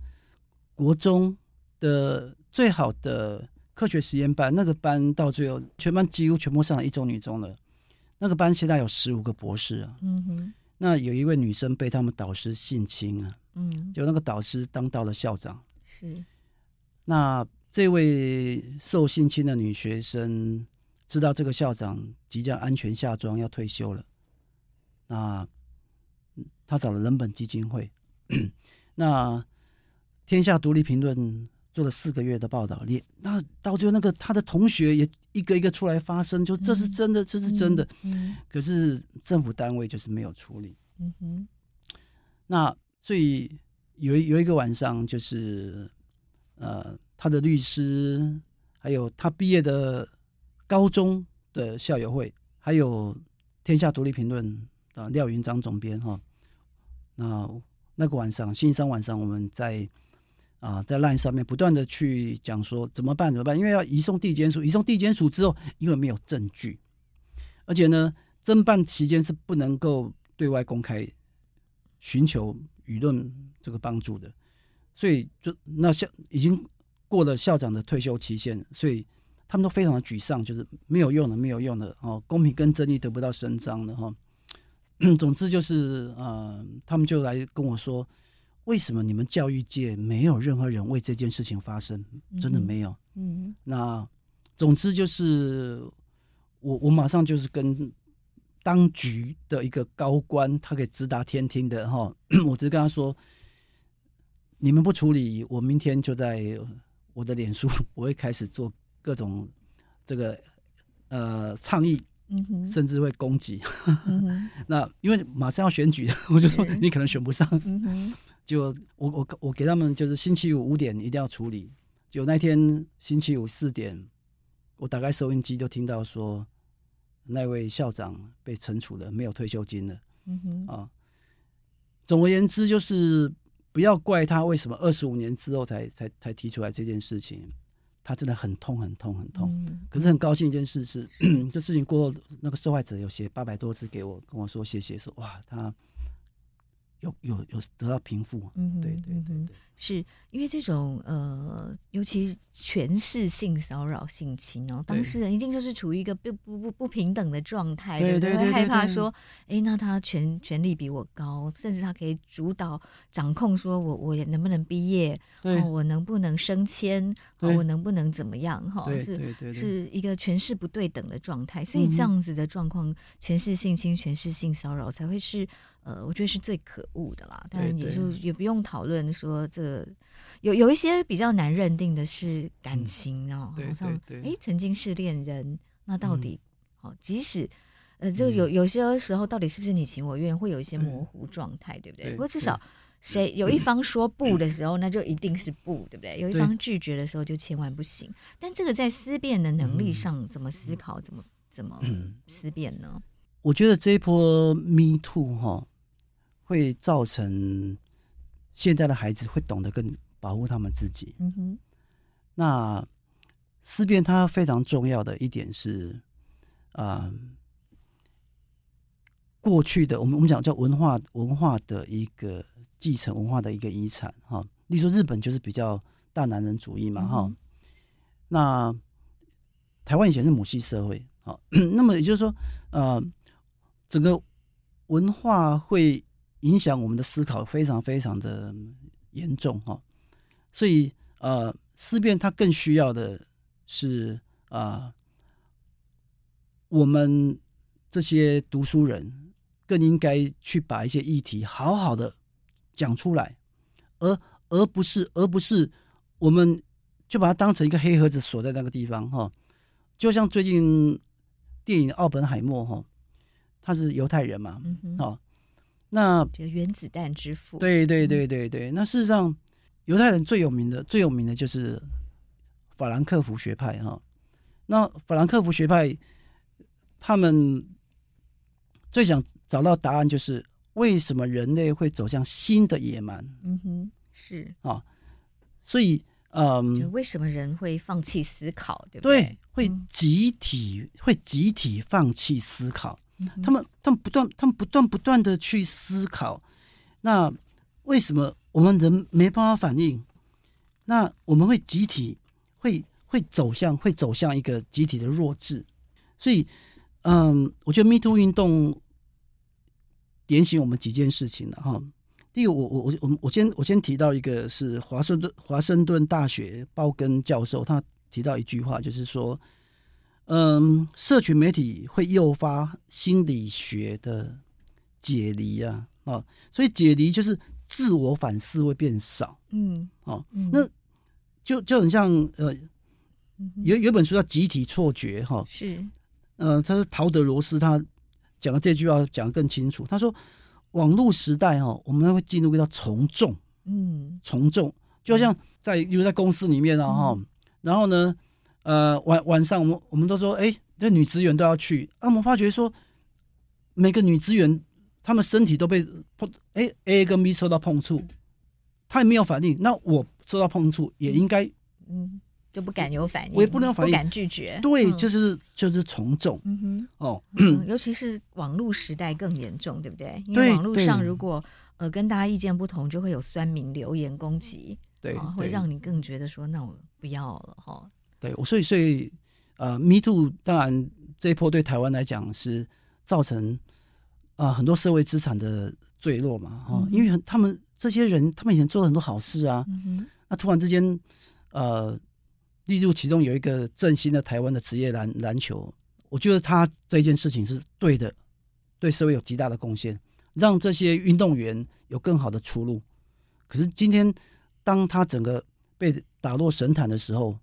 国中。的最好的科学实验班，那个班到最后全班几乎全部上了一中女中了。那个班现在有十五个博士啊。嗯哼。那有一位女生被他们导师性侵啊。嗯。就那个导师当到了校长。是。那这位受性侵的女学生知道这个校长即将安全下庄要退休了，那他找了人本基金会。那天下独立评论。做了四个月的报道，连那到最后那个他的同学也一个一个出来发声，就这是真的，嗯、这是真的。嗯嗯、可是政府单位就是没有处理。嗯哼。那所以有有一个晚上，就是呃，他的律师，还有他毕业的高中的校友会，还有天下独立评论的廖云章总编哈。那那个晚上，星期三晚上，我们在。啊，在 LINE 上面不断的去讲说怎么办怎么办，因为要移送地检署，移送地检署之后，因为没有证据，而且呢，侦办期间是不能够对外公开，寻求舆论这个帮助的，所以就那校已经过了校长的退休期限，所以他们都非常的沮丧，就是没有用的，没有用的哦，公平跟正义得不到伸张的哈。总之就是呃，他们就来跟我说。为什么你们教育界没有任何人为这件事情发声？真的没有。嗯，嗯，那总之就是我我马上就是跟当局的一个高官，他可以直达天听的哈。我只是跟他说，你们不处理，我明天就在我的脸书，我会开始做各种这个呃倡议，嗯哼，甚至会攻击。嗯，那因为马上要选举，我就说你可能选不上。嗯哼。就我我我给他们就是星期五五点一定要处理。就那天星期五四点，我打开收音机就听到说，那位校长被惩处了，没有退休金了。嗯哼啊，总而言之就是不要怪他为什么二十五年之后才才才提出来这件事情，他真的很痛很痛很痛。嗯、可是很高兴一件事是，这事情过后，那个受害者有写八百多字给我，跟我说谢谢，说哇他。有有有得到平复。嗯，对对对对。是因为这种呃，尤其权势性骚扰、性侵哦，当事人一定就是处于一个不不不不平等的状态，对不对？会害怕说，哎，那他权权力比我高，甚至他可以主导掌控，说我我能不能毕业，哦，我能不能升迁，哦，我能不能怎么样？哈，是是一个权势不对等的状态，所以这样子的状况，权势性侵、权势性骚扰才会是。呃，我觉得是最可恶的啦，当然也就也不用讨论说这有有一些比较难认定的是感情哦，好像哎曾经是恋人，那到底好，即使呃这个有有些时候到底是不是你情我愿，会有一些模糊状态，对不对？不过至少谁有一方说不的时候，那就一定是不，对不对？有一方拒绝的时候，就千万不行。但这个在思辨的能力上，怎么思考，怎么怎么思辨呢？我觉得这一波 Me Too 哈。会造成现在的孩子会懂得更保护他们自己。嗯哼。那思辨它非常重要的一点是，啊、呃，过去的我们我们讲叫文化文化的一个继承，文化的一个遗产哈。例如说日本就是比较大男人主义嘛哈。嗯、那台湾以前是母系社会，好，那么也就是说，呃，整个文化会。影响我们的思考非常非常的严重哈，所以呃，思辨它更需要的是啊、呃，我们这些读书人更应该去把一些议题好好的讲出来，而而不是而不是我们就把它当成一个黑盒子锁在那个地方哈，就像最近电影《奥本海默》哈，他是犹太人嘛，嗯哼那这个原子弹之父，对对对对对。那事实上，犹太人最有名的、最有名的就是法兰克福学派哈。那法兰克福学派，他们最想找到答案，就是为什么人类会走向新的野蛮？嗯哼，是啊。所以，嗯，就为什么人会放弃思考？对不对？对，会集体、嗯、会集体放弃思考。他们他们不断他们不断不断的去思考，那为什么我们人没办法反应？那我们会集体会会走向会走向一个集体的弱智，所以嗯，我觉得 Me Too 运动点醒我们几件事情了哈。第一个，我我我我我先我先提到一个是华盛顿华盛顿大学鲍根教授，他提到一句话，就是说。嗯，社群媒体会诱发心理学的解离啊，啊，所以解离就是自我反思会变少。嗯，哦，那就就很像呃，有有本书叫《集体错觉》哈，是，呃，他是陶德罗斯，他讲的这句话讲得更清楚。他说，网络时代哈，我们会进入一个叫从众，嗯，从众，就像在比如在公司里面啊哈，然后呢。呃，晚晚上我们我们都说，哎、欸，这女职员都要去。啊，我们发觉说，每个女职员她们身体都被碰，哎、欸、，A 跟 B 受到碰触，她也没有反应。那我受到碰触也应该，嗯，就不敢有反应，我也不能反应，不敢拒绝。对，就是就是从众。嗯哼，哦，嗯，尤其是网络时代更严重，对不对？因为网络上如果呃跟大家意见不同，就会有酸民留言攻击，对，对会让你更觉得说，那我不要了哈。对，所以所以，呃，Me Too 当然这一波对台湾来讲是造成啊、呃、很多社会资产的坠落嘛，哈、嗯，因为他们这些人他们以前做了很多好事啊，嗯、那突然之间，呃，例如其中有一个振兴的台湾的职业篮篮球，我觉得他这件事情是对的，对社会有极大的贡献，让这些运动员有更好的出路。可是今天当他整个被打落神坛的时候，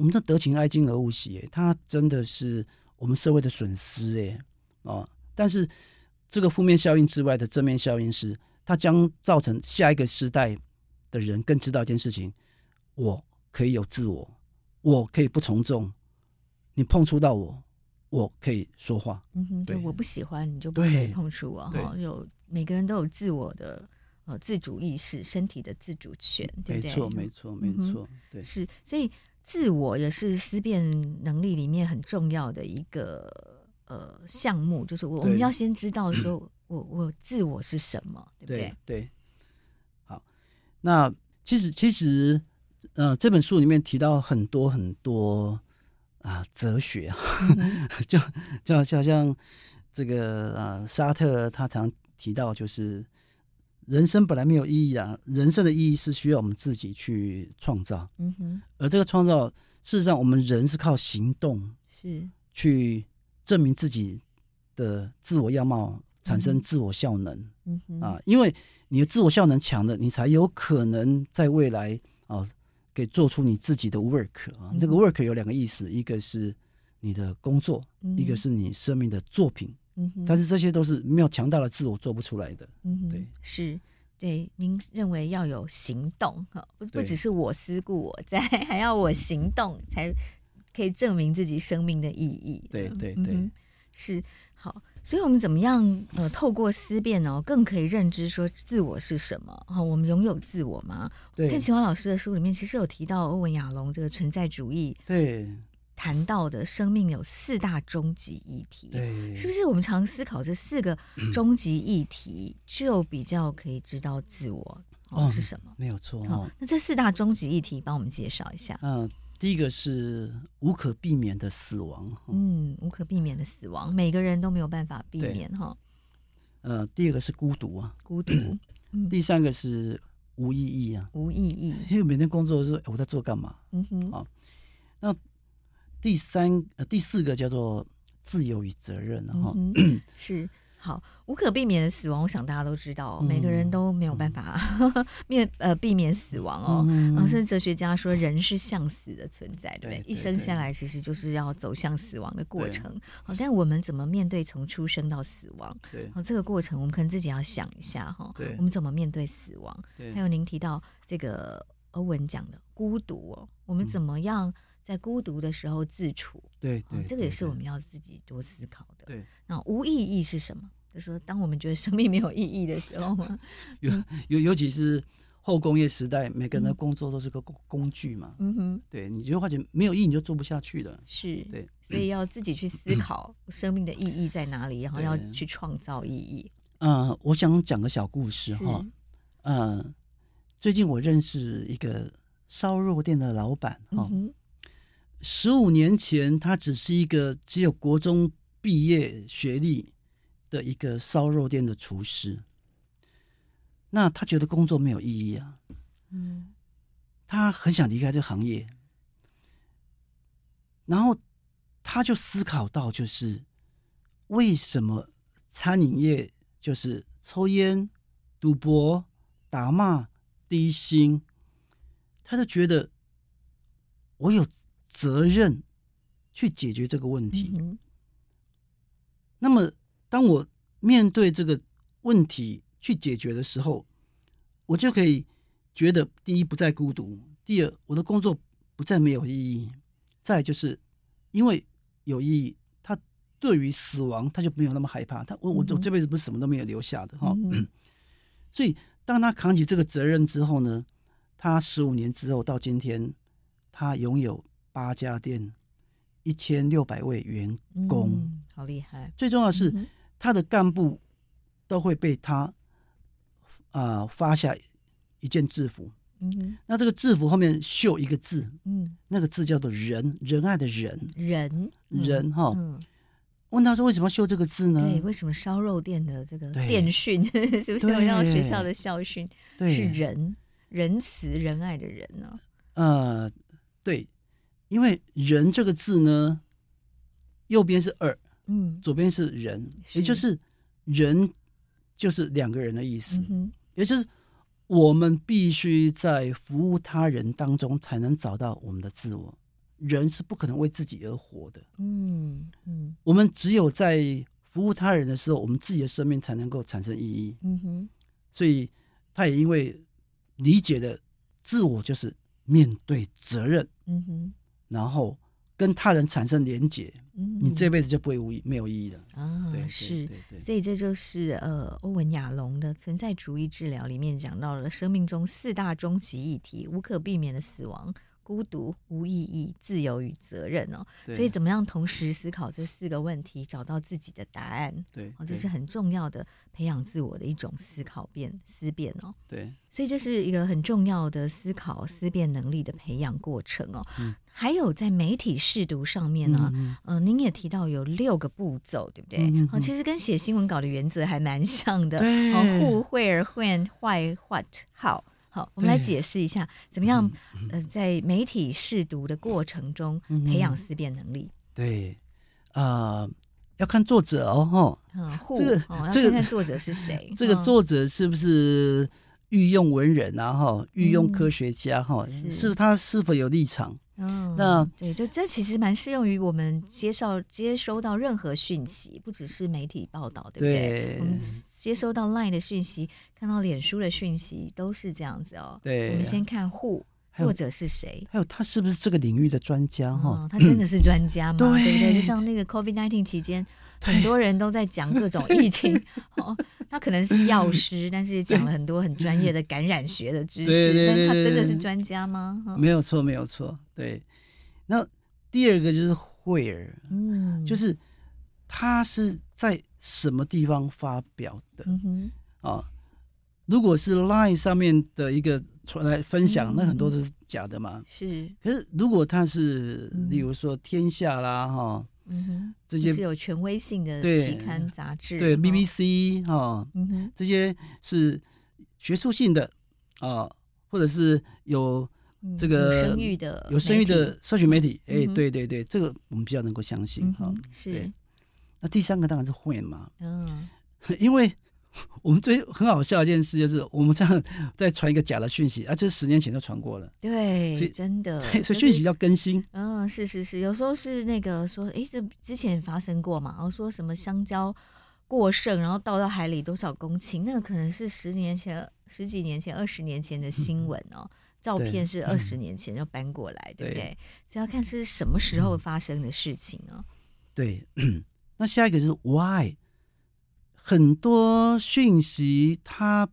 我们这得情爱敬而勿喜，哎，他真的是我们社会的损失，哎，啊！但是这个负面效应之外的正面效应是，它将造成下一个时代的人更知道一件事情：我可以有自我，我可以不从众，你碰触到我，我可以说话。嗯哼，对，我不喜欢你就不可以碰触我哈。有每个人都有自我的呃自主意识，身体的自主权，对不对？没错，没错，没错，对，是所以。自我也是思辨能力里面很重要的一个呃项目，就是我我们要先知道说 我我自我是什么，对不对？对，对。好，那其实其实，呃，这本书里面提到很多很多啊哲学啊，嗯、就就就好像这个呃沙特他常提到，就是人生本来没有意义啊，人生的意义是需要我们自己去创造。嗯哼，而这个创造，事实上我们人是靠行动是去证明自己的自我样貌。产生自我效能，嗯哼啊，因为你的自我效能强了，你才有可能在未来啊，给做出你自己的 work 啊。那、嗯、个 work 有两个意思，一个是你的工作，嗯、一个是你生命的作品。嗯，但是这些都是没有强大的自我做不出来的。嗯，对，是，对，您认为要有行动哈，不不只是我思故我在，还要我行动才可以证明自己生命的意义。对对对、嗯，是好。所以，我们怎么样？呃，透过思辨哦，更可以认知说自我是什么？哈，我们拥有自我吗？对。看秦华老师的书里面，其实有提到欧文亚龙这个存在主义，对，谈到的生命有四大终极议题，对，是不是？我们常思考这四个终极议题，就比较可以知道自我哦是什么？没有错。好，那这四大终极议题，帮我们介绍一下。嗯。第一个是无可避免的死亡，嗯，无可避免的死亡，每个人都没有办法避免哈。呃，第二个是孤独啊，孤独。嗯，第三个是无意义啊，无意义，因为每天工作的时候，我在做干嘛？嗯哼。啊，那第三呃第四个叫做自由与责任哈，嗯，是。好，无可避免的死亡，我想大家都知道，嗯、每个人都没有办法面、嗯、呃避免死亡哦。嗯、然后，甚至哲学家说，人是向死的存在，对不对？对对对，一生下来其实就是要走向死亡的过程。好，但我们怎么面对从出生到死亡？对，好，这个过程我们可能自己要想一下哈。对，我们怎么面对死亡？对，还有您提到这个欧文讲的孤独哦，我们怎么样？在孤独的时候自处，对对，这个也是我们要自己多思考的。对，那无意义是什么？就是说，当我们觉得生命没有意义的时候嘛，尤尤尤其是后工业时代，每个人的工作都是个工具嘛。嗯哼，对，你就发觉没有意义，你就做不下去了。是，对，所以要自己去思考生命的意义在哪里，然后要去创造意义。嗯，我想讲个小故事哈。嗯，最近我认识一个烧肉店的老板哈。十五年前，他只是一个只有国中毕业学历的一个烧肉店的厨师。那他觉得工作没有意义啊，嗯，他很想离开这个行业。然后他就思考到，就是为什么餐饮业就是抽烟、赌博、打骂、低薪，他就觉得我有。责任去解决这个问题。嗯、那么，当我面对这个问题去解决的时候，我就可以觉得：第一，不再孤独；第二，我的工作不再没有意义；再就是，因为有意义，他对于死亡他就没有那么害怕。他我我我这辈子不是什么都没有留下的哈。嗯、所以，当他扛起这个责任之后呢，他十五年之后到今天，他拥有。八家店，一千六百位员工，嗯，好厉害！最重要的是，嗯、他的干部都会被他啊、呃、发下一件制服。嗯，那这个制服后面绣一个字，嗯，那个字叫做“仁”，仁爱的仁“仁”，仁，哈。问他说：“为什么要绣这个字呢？”对，为什么烧肉店的这个电训 是不是要学校的校训？对，是仁，仁慈仁爱的人呢？呃，对。因为“人”这个字呢，右边是二，嗯，左边是人，也就是“人”就是两个人的意思，嗯、也就是我们必须在服务他人当中才能找到我们的自我。人是不可能为自己而活的，嗯嗯，我们只有在服务他人的时候，我们自己的生命才能够产生意义。嗯哼，所以他也因为理解的自我就是面对责任。嗯哼。然后跟他人产生连结，嗯、你这辈子就不会无意没有意义的啊！对是，所以这就是呃欧文亚龙的存在主义治疗里面讲到了生命中四大终极议题：无可避免的死亡、孤独、无意义、自由与责任哦。所以怎么样同时思考这四个问题，找到自己的答案？对，哦，这是很重要的培养自我的一种思考变思辨哦。对，所以这是一个很重要的思考思辨能力的培养过程哦。嗯、还有在媒体试读上面呢，嗯、呃，您也提到有六个步骤，对不对？嗯、哦，其实跟写新闻稿的原则还蛮像的。对哦，Who、Where、When、Why、What、How。好，我们来解释一下，怎么样？呃，在媒体试读的过程中，培养思辨能力。对，啊，要看作者哦，哈。嗯，这个这个要看作者是谁？这个作者是不是御用文人啊？哈，御用科学家？哈，是他是否有立场？嗯，那对，就这其实蛮适用于我们接受接收到任何讯息，不只是媒体报道，对不对？我们接收到 Line 的讯息，看到脸书的讯息，都是这样子哦。对，我们先看 Who，作者是谁？还有他是不是这个领域的专家？哈，他真的是专家吗？对不对？就像那个 COVID nineteen 期间，很多人都在讲各种疫情，哦，他可能是药师，但是讲了很多很专业的感染学的知识，但他真的是专家吗？没有错，没有错。对，那第二个就是 Where，嗯，就是他是在。什么地方发表的？嗯，啊，如果是 Line 上面的一个传来分享，嗯、那很多都是假的嘛。是，可是如果他是，例如说天下啦，哈，嗯哼，这些是有权威性的期刊杂志，对 BBC 哈，嗯哼，这些是学术性的啊，或者是有这个有声誉的、有声誉的社群媒体，哎，对对对，这个我们比较能够相信哈。是。那第三个当然是会嘛，嗯，因为我们最很好笑的一件事就是，我们这样 在传一个假的讯息，啊，就是十年前就传过了，对，所以真的，所以讯息要更新，嗯，是是是，有时候是那个说，哎，这之前发生过嘛，然后说什么香蕉过剩，然后倒到海里多少公顷，那个可能是十年前、十几年前、二十年前的新闻哦，嗯、照片是二十年前就搬过来，对，对不对？所以要看是什么时候发生的事情哦？对。那下一个就是 why，很多讯息它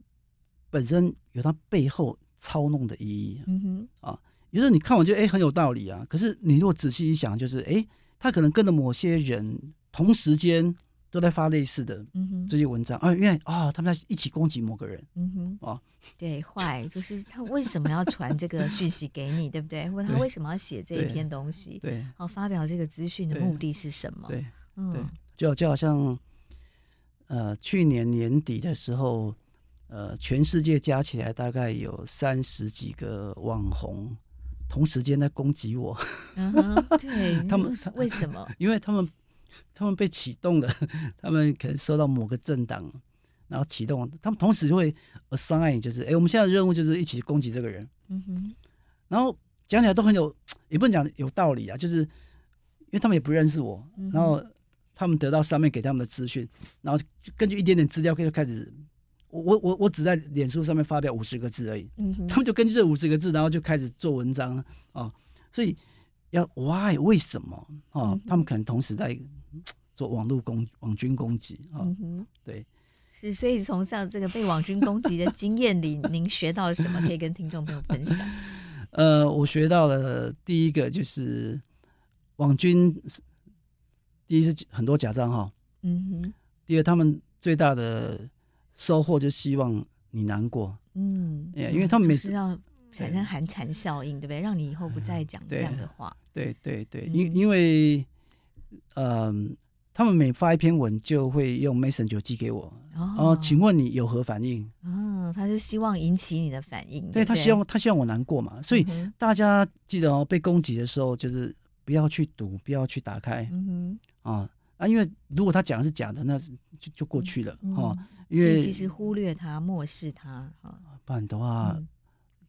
本身有它背后操弄的意义，嗯哼，啊，有时候你看完就哎很有道理啊，可是你如果仔细一想，就是哎，他可能跟着某些人同时间都在发类似的这些文章，啊，因为啊他们在一起攻击某个人，嗯哼，啊，对，坏就是他为什么要传这个讯息给你，对不对？或他为什么要写这一篇东西？对，然后发表这个资讯的目的是什么？对。嗯，对，就就好像，呃，去年年底的时候，呃，全世界加起来大概有三十几个网红同时间在攻击我。对，他们为什么？因为他们他们被启动了，他们可能收到某个政党，然后启动，他们同时会 assign，就是，哎，我们现在的任务就是一起攻击这个人。嗯哼，然后讲起来都很有，也不能讲有道理啊，就是因为他们也不认识我，然后。他们得到上面给他们的资讯，然后根据一点点资料，就开始，我我我我只在脸书上面发表五十个字而已，他们就根据这五十个字，然后就开始做文章啊、哦，所以要 why 为什么啊？哦嗯、他们可能同时在做网络攻网军攻击啊，哦嗯、哼对，是，所以从像这个被网军攻击的经验里，您学到了什么可以跟听众朋友分享？呃，我学到了第一个就是网军。第一是很多假账号，嗯哼。第二，他们最大的收获就希望你难过，嗯，因为他们每次要产生寒蝉效应，对不对？让你以后不再讲这样的话。对对对，因因为，嗯，他们每发一篇文就会用 Messenger 寄给我，哦，请问你有何反应？哦，他是希望引起你的反应，对他希望他希望我难过嘛，所以大家记得哦，被攻击的时候就是不要去读，不要去打开，嗯哼。啊啊！因为如果他讲的是假的，那就就过去了哈。因为其实忽略他、漠视他，啊，不然的话，嗯、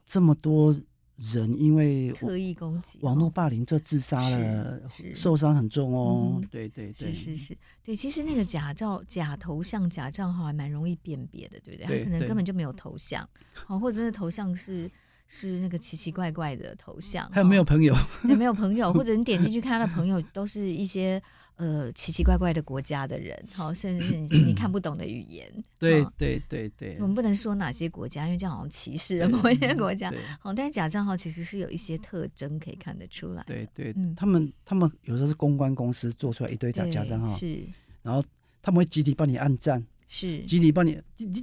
这么多人因为刻意攻击、网络霸凌，这自杀了，受伤很重哦。嗯、对对对，是是是，对。其实那个假照、假头像、假账号还蛮容易辨别的，对不对？他可能根本就没有头像，哦，或者是头像是是那个奇奇怪怪的头像，还有没有朋友？也没有朋友，或者你点进去看他的朋友，都是一些呃奇奇怪怪的国家的人，好，甚至是你你看不懂的语言。对对对对，我们不能说哪些国家，因为这样好像歧视了某些国家。好，但是假账号其实是有一些特征可以看得出来。对对，他们他们有时候是公关公司做出来一堆假假账号，是，然后他们会集体帮你按赞，是集体帮你，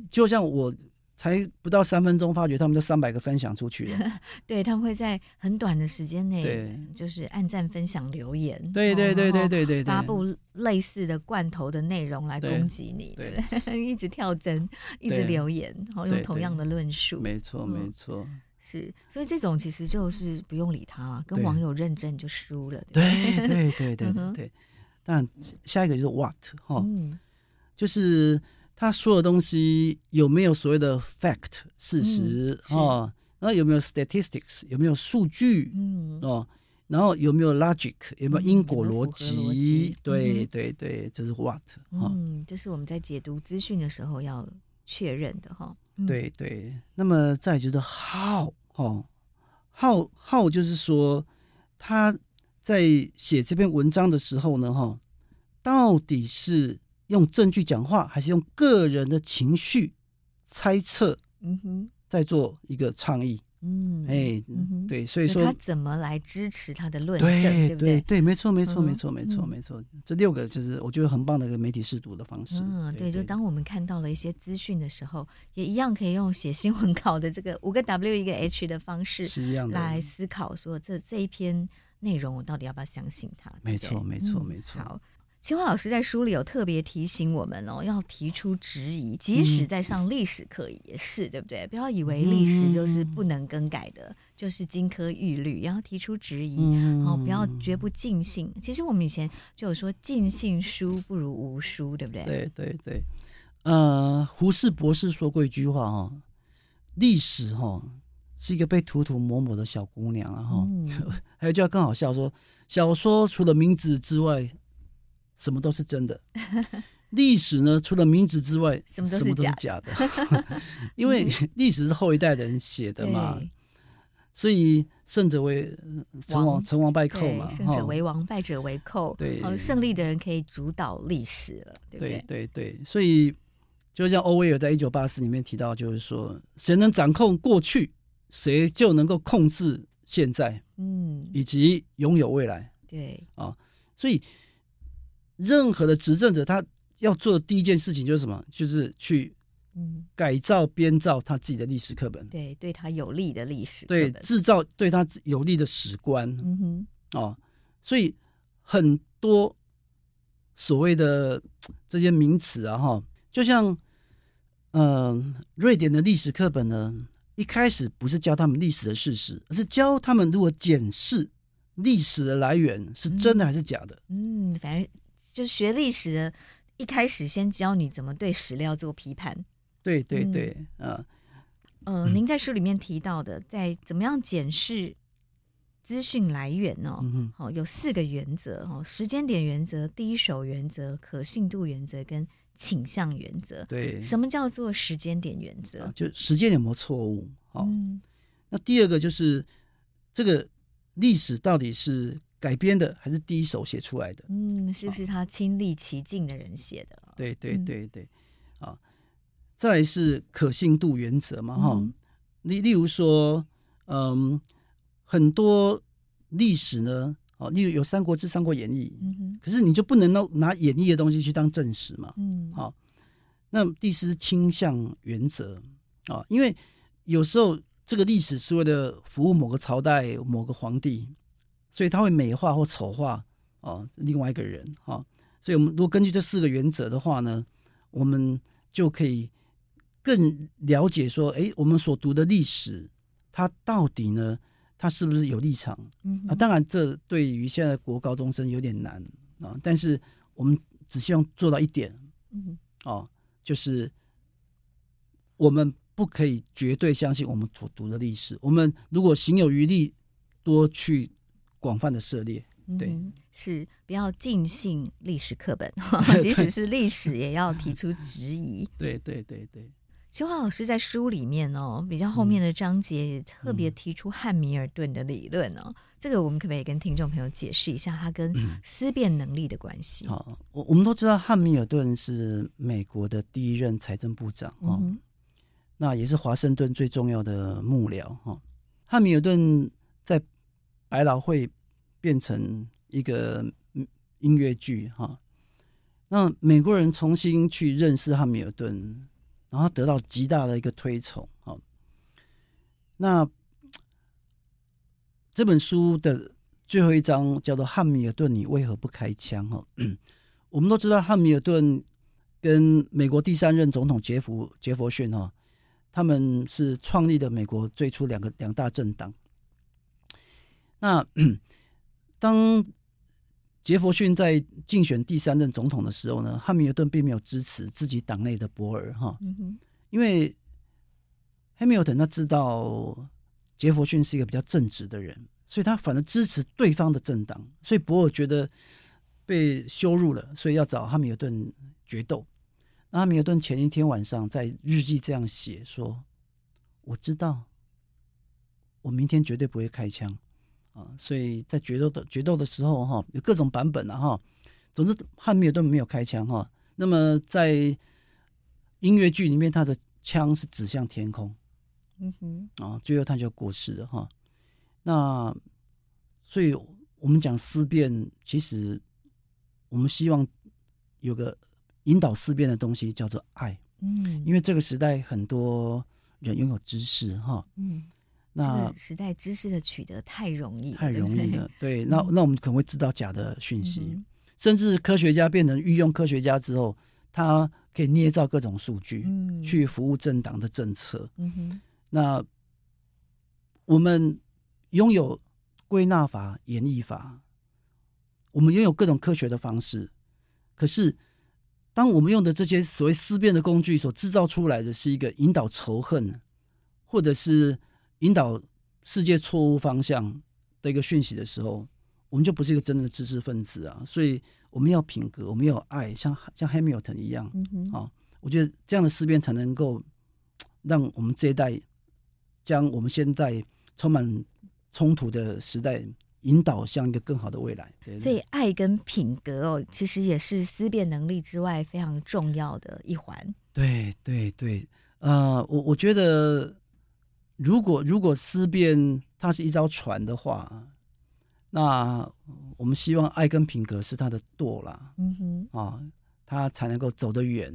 就像我。才不到三分钟，发觉他们就三百个分享出去了。对，他们会在很短的时间内，对，就是按赞、分享、留言，对对对对对对，发布类似的罐头的内容来攻击你，对，一直跳针，一直留言，然后用同样的论述，没错没错，是，所以这种其实就是不用理他，跟网友认真就输了。对对？对对对，但下一个就是 what 哈，就是。他说的东西有没有所谓的 fact 事实啊、嗯哦？然后有没有 statistics 有没有数据？嗯哦，然后有没有 logic 有没有因果逻辑？嗯、对对对，这是 what 嗯，这是我们在解读资讯的时候要确认的哈。嗯、对对，那么再就是 how 哦，how how 就是说他在写这篇文章的时候呢，哈，到底是。用证据讲话，还是用个人的情绪猜测？嗯哼，在做一个倡议。嗯，哎，对，所以说他怎么来支持他的论证？对不对？对，没错，没错，没错，没错，没错。这六个就是我觉得很棒的一个媒体试读的方式。嗯，对，就当我们看到了一些资讯的时候，也一样可以用写新闻稿的这个五个 W 一个 H 的方式，是一样的来思考说这这一篇内容我到底要不要相信它？没错，没错，没错。好。清华老师在书里有特别提醒我们哦，要提出质疑，即使在上历史课也是，对不对？不要以为历史就是不能更改的，嗯、就是金科玉律，要提出质疑，然不要绝不尽信。其实我们以前就有说，尽信书不如无书，对不对？对对对。呃，胡适博士说过一句话哦，历史哈、哦、是一个被涂涂抹抹的小姑娘啊哈。嗯、还有句话更好笑，说小说除了名字之外。什么都是真的，历史呢？除了名字之外，什么都是假的。因为历史是后一代的人写的嘛，所以胜者为成王，成王败寇嘛。胜者为王，败者为寇。对，胜利的人可以主导历史了，对不对？对对对，所以就像欧威尔在《一九八四》里面提到，就是说，谁能掌控过去，谁就能够控制现在，嗯，以及拥有未来。对啊，所以。任何的执政者，他要做的第一件事情就是什么？就是去改造、编造他自己的历史课本。对，对他有利的历史。对，制造对他有利的史观。嗯哼。哦，所以很多所谓的这些名词啊，哈，就像嗯、呃，瑞典的历史课本呢，一开始不是教他们历史的事实，而是教他们如何检视历史的来源是真的还是假的。嗯，嗯，反正。就学历史的，一开始先教你怎么对史料做批判。对对对，嗯、呃，呃，您在书里面提到的，在怎么样检视资讯来源呢？好、嗯哼，有四个原则哦：时间点原则、第一手原则、可信度原则跟倾向原则。对，什么叫做时间点原则？就时间有没有错误？好，嗯、那第二个就是这个历史到底是。改编的还是第一手写出来的？嗯，是不是他亲历其境的人写的？对对对对，啊、嗯，再来是可信度原则嘛，哈、嗯，例例如说，嗯，很多历史呢，哦，例如有《三国志》《三国演义》，嗯哼，可是你就不能拿拿演义的东西去当正史嘛，嗯，好，那第四是倾向原则啊，因为有时候这个历史是为了服务某个朝代、某个皇帝。所以他会美化或丑化哦，另外一个人哈，所以我们如果根据这四个原则的话呢，我们就可以更了解说，哎，我们所读的历史，它到底呢，它是不是有立场？嗯，啊，当然这对于现在的国高中生有点难啊，但是我们只希望做到一点，哦，就是我们不可以绝对相信我们所读的历史，我们如果行有余力，多去。广泛的涉猎，对，嗯、是不要尽信历史课本，即使是历史也要提出质疑。对对对对。清华老师在书里面哦，比较后面的章节也特别提出汉密尔顿的理论哦。嗯、这个我们可不可以跟听众朋友解释一下，它跟思辨能力的关系？好、嗯，我我们都知道汉密尔顿是美国的第一任财政部长哦，嗯、那也是华盛顿最重要的幕僚哈。汉密尔顿在百老汇变成一个音乐剧哈，那美国人重新去认识汉密尔顿。然后得到极大的一个推崇，好。那这本书的最后一章叫做《汉密尔顿，你为何不开枪》哈。我们都知道，汉密尔顿跟美国第三任总统杰弗杰佛逊哈，他们是创立的美国最初两个两大政党。那 当杰佛逊在竞选第三任总统的时候呢，汉密尔顿并没有支持自己党内的博尔哈，嗯、哼因为汉米尔顿他知道杰佛逊是一个比较正直的人，所以他反而支持对方的政党，所以博尔觉得被羞辱了，所以要找汉密尔顿决斗。那汉密尔顿前一天晚上在日记这样写说：“我知道，我明天绝对不会开枪。”啊，所以在决斗的决斗的时候，哈，有各种版本啊，哈。总之，汉密尔顿没有开枪，哈。那么在音乐剧里面，他的枪是指向天空，嗯哼，啊，最后他就过世了，哈。那所以我们讲思辨，其实我们希望有个引导思辨的东西，叫做爱，嗯，因为这个时代很多人拥有知识，哈，嗯。那时代知识的取得太容易，太容易了。对，那那我们可能会知道假的讯息，嗯、甚至科学家变成御用科学家之后，他可以捏造各种数据，嗯、去服务政党的政策。嗯、哼那我们拥有归纳法、演绎法，我们拥有各种科学的方式。可是，当我们用的这些所谓思辨的工具所制造出来的是一个引导仇恨，或者是引导世界错误方向的一个讯息的时候，我们就不是一个真正的知识分子啊！所以我们要品格，我们要有爱，像像 Hamilton 一样。嗯哼，啊，我觉得这样的思辨才能够 让我们这一代将我们现在充满冲突的时代引导向一个更好的未来。所以，爱跟品格哦，其实也是思辨能力之外非常重要的一环。对对对，呃，我我觉得。如果如果思辨它是一艘船的话，那我们希望爱跟品格是它的舵啦，嗯哼，啊，它才能够走得远，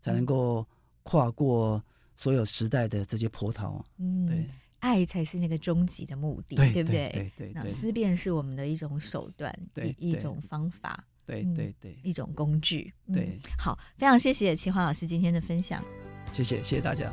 才能够跨过所有时代的这些波涛。嗯，对，爱才是那个终极的目的，对，对不对？对对，对。那思辨是我们的一种手段，对，一种方法，对对对，一种工具。对，好，非常谢谢齐华老师今天的分享，谢谢谢谢大家。